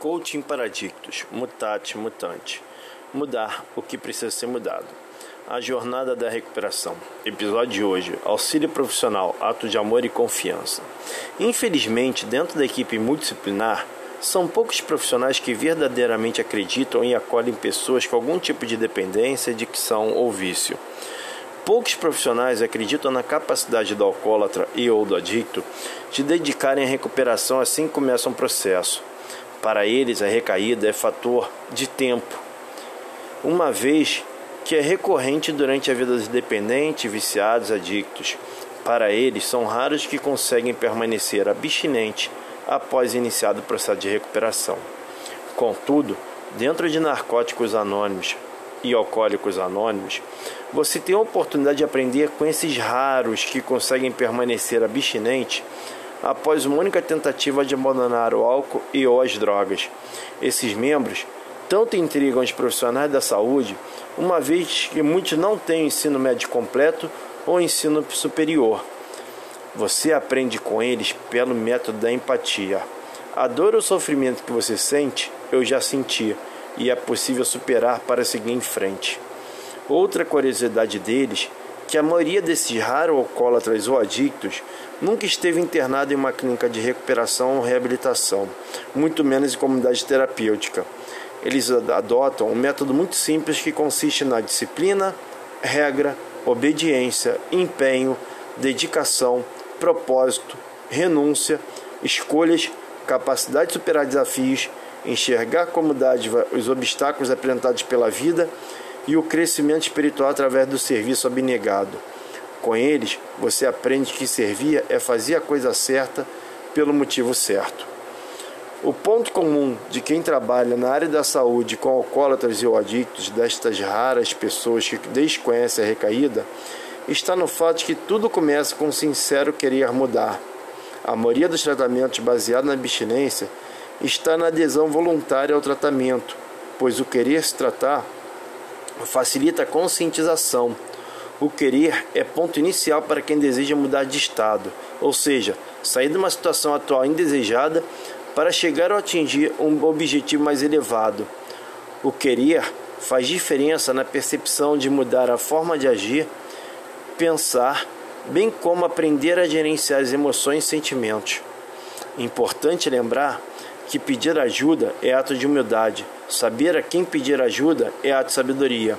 Coaching Paradictos, Mutate Mutante. Mudar o que precisa ser mudado. A jornada da recuperação. Episódio de hoje: Auxílio profissional, ato de amor e confiança. Infelizmente, dentro da equipe multidisciplinar, são poucos profissionais que verdadeiramente acreditam e acolhem pessoas com algum tipo de dependência, adicção ou vício. Poucos profissionais acreditam na capacidade do alcoólatra e ou do adicto de dedicarem à recuperação assim que começa um processo. Para eles, a recaída é fator de tempo, uma vez que é recorrente durante a vida dos dependentes, viciados, adictos. Para eles, são raros que conseguem permanecer abstinente após iniciado o processo de recuperação. Contudo, dentro de narcóticos anônimos e alcoólicos anônimos, você tem a oportunidade de aprender com esses raros que conseguem permanecer abstinente após uma única tentativa de abandonar o álcool e ou as drogas. Esses membros tanto intrigam os profissionais da saúde, uma vez que muitos não têm ensino médio completo ou ensino superior. Você aprende com eles pelo método da empatia. A dor ou sofrimento que você sente, eu já senti, e é possível superar para seguir em frente. Outra curiosidade deles que a maioria desses raros alcoólatras ou adictos nunca esteve internado em uma clínica de recuperação ou reabilitação, muito menos em comunidade terapêutica. Eles adotam um método muito simples que consiste na disciplina, regra, obediência, empenho, dedicação, propósito, renúncia, escolhas, capacidade de superar desafios, enxergar como dádiva os obstáculos apresentados pela vida e o crescimento espiritual através do serviço abnegado. Com eles, você aprende que servir é fazer a coisa certa pelo motivo certo. O ponto comum de quem trabalha na área da saúde com alcoólatras e ou adictos, destas raras pessoas que desconhecem a recaída, está no fato de que tudo começa com um sincero querer mudar. A maioria dos tratamentos baseados na abstinência está na adesão voluntária ao tratamento, pois o querer se tratar facilita a conscientização. O querer é ponto inicial para quem deseja mudar de estado, ou seja, sair de uma situação atual indesejada para chegar a atingir um objetivo mais elevado. O querer faz diferença na percepção de mudar a forma de agir, pensar, bem como aprender a gerenciar as emoções e sentimentos. Importante lembrar que pedir ajuda é ato de humildade. Saber a quem pedir ajuda é ato de sabedoria.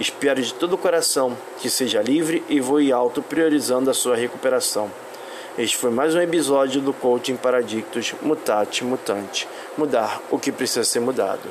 Espero de todo o coração que seja livre e voe alto, priorizando a sua recuperação. Este foi mais um episódio do Coaching Paradictos Mutate Mutante. Mudar o que precisa ser mudado.